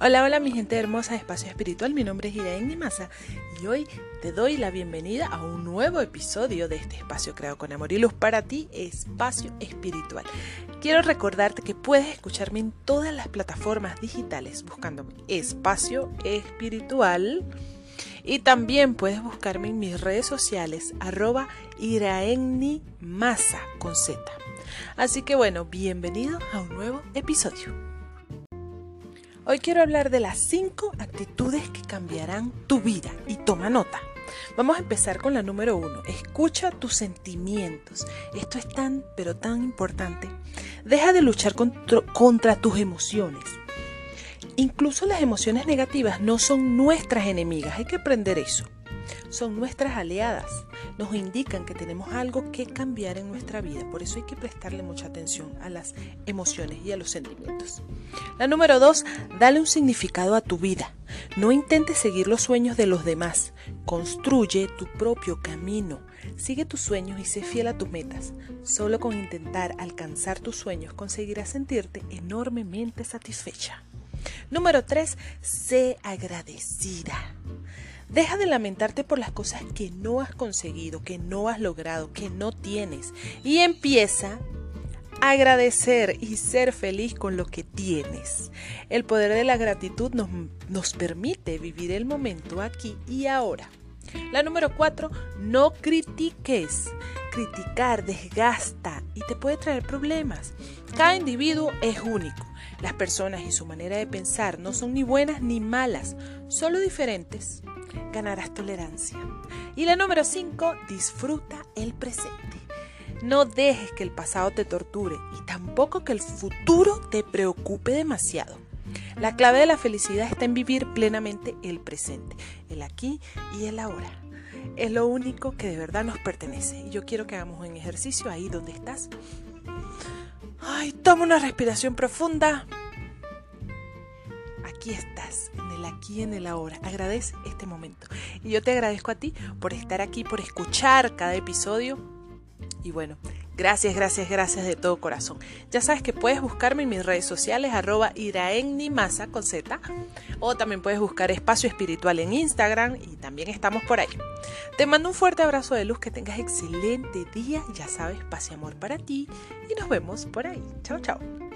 Hola, hola mi gente hermosa de Espacio Espiritual, mi nombre es Iraen Nimasa y hoy te doy la bienvenida a un nuevo episodio de este espacio creado con amor y luz para ti, Espacio Espiritual. Quiero recordarte que puedes escucharme en todas las plataformas digitales buscándome Espacio Espiritual y también puedes buscarme en mis redes sociales arroba Masa con Z. Así que bueno, bienvenido a un nuevo episodio. Hoy quiero hablar de las 5 actitudes que cambiarán tu vida y toma nota. Vamos a empezar con la número uno. Escucha tus sentimientos. Esto es tan, pero tan importante. Deja de luchar contra, contra, tus emociones. Incluso las emociones negativas no son nuestras enemigas. Hay que aprender eso son nuestras aliadas. Nos indican que tenemos algo que cambiar en nuestra vida. Por eso hay que prestarle mucha atención a las emociones y a los sentimientos. La número dos, dale un significado a tu vida. No intentes seguir los sueños de los demás. Construye tu propio camino. Sigue tus sueños y sé fiel a tus metas. Solo con intentar alcanzar tus sueños conseguirás sentirte enormemente satisfecha. Número 3. Sé agradecida. Deja de lamentarte por las cosas que no has conseguido, que no has logrado, que no tienes. Y empieza a agradecer y ser feliz con lo que tienes. El poder de la gratitud nos, nos permite vivir el momento aquí y ahora. La número cuatro, no critiques. Criticar desgasta y te puede traer problemas. Cada individuo es único. Las personas y su manera de pensar no son ni buenas ni malas, solo diferentes ganarás tolerancia. Y la número 5, disfruta el presente. No dejes que el pasado te torture y tampoco que el futuro te preocupe demasiado. La clave de la felicidad está en vivir plenamente el presente, el aquí y el ahora. Es lo único que de verdad nos pertenece. Y yo quiero que hagamos un ejercicio ahí donde estás. Ay, toma una respiración profunda aquí estás, aquí, en el ahora. Agradece este momento. Y yo te agradezco a ti por estar aquí, por escuchar cada episodio. Y bueno, gracias, gracias, gracias de todo corazón. Ya sabes que puedes buscarme en mis redes sociales, arroba iraennimasa con Z. O también puedes buscar Espacio Espiritual en Instagram y también estamos por ahí. Te mando un fuerte abrazo de luz, que tengas excelente día. Ya sabes, paz y amor para ti. Y nos vemos por ahí. Chao, chao.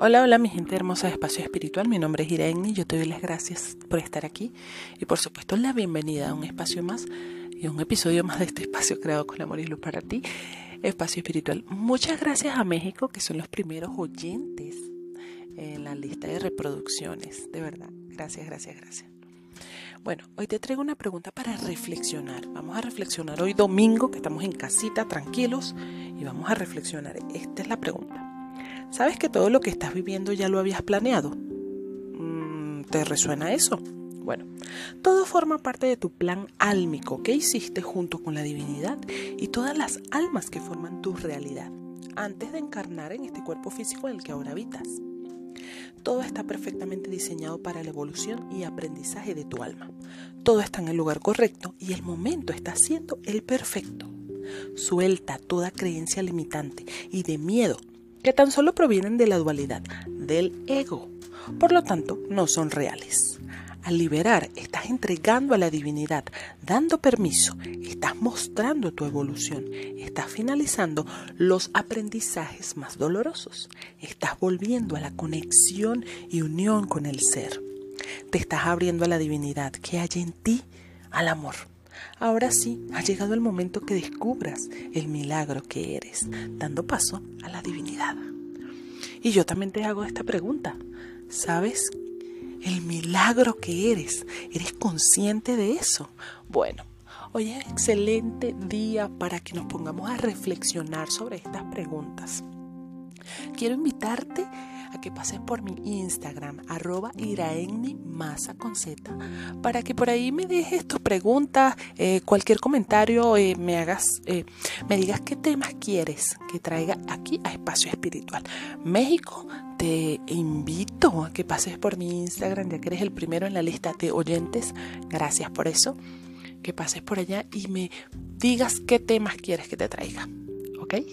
Hola, hola mi gente hermosa de Espacio Espiritual, mi nombre es Irene y yo te doy las gracias por estar aquí y por supuesto la bienvenida a un espacio más y un episodio más de este espacio creado con amor y luz para ti, Espacio Espiritual. Muchas gracias a México que son los primeros oyentes en la lista de reproducciones, de verdad, gracias, gracias, gracias. Bueno, hoy te traigo una pregunta para reflexionar. Vamos a reflexionar hoy domingo, que estamos en casita, tranquilos, y vamos a reflexionar. Esta es la pregunta. ¿Sabes que todo lo que estás viviendo ya lo habías planeado? Mm, ¿Te resuena eso? Bueno, todo forma parte de tu plan álmico que hiciste junto con la divinidad y todas las almas que forman tu realidad antes de encarnar en este cuerpo físico en el que ahora habitas. Todo está perfectamente diseñado para la evolución y aprendizaje de tu alma. Todo está en el lugar correcto y el momento está siendo el perfecto. Suelta toda creencia limitante y de miedo que tan solo provienen de la dualidad, del ego. Por lo tanto, no son reales. Al liberar, estás entregando a la divinidad, dando permiso, estás mostrando tu evolución, estás finalizando los aprendizajes más dolorosos, estás volviendo a la conexión y unión con el ser. Te estás abriendo a la divinidad que hay en ti, al amor. Ahora sí, ha llegado el momento que descubras el milagro que eres, dando paso a la divinidad. Y yo también te hago esta pregunta. ¿Sabes el milagro que eres? ¿Eres consciente de eso? Bueno, hoy es excelente día para que nos pongamos a reflexionar sobre estas preguntas. Quiero invitarte a que pases por mi Instagram, arroba con Z, para que por ahí me dejes tus preguntas, eh, cualquier comentario, eh, me hagas, eh, me digas qué temas quieres que traiga aquí a Espacio Espiritual. México, te invito a que pases por mi Instagram, ya que eres el primero en la lista de oyentes. Gracias por eso. Que pases por allá y me digas qué temas quieres que te traiga. ¿Ok?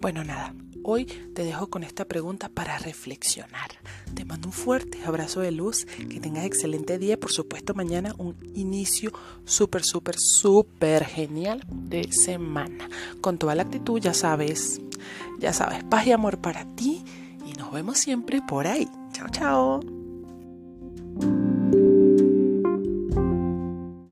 Bueno, nada. Hoy te dejo con esta pregunta para reflexionar. Te mando un fuerte abrazo de luz, que tengas excelente día y por supuesto mañana un inicio súper, súper, súper genial de semana. Con toda la actitud, ya sabes, ya sabes, paz y amor para ti y nos vemos siempre por ahí. Chao, chao.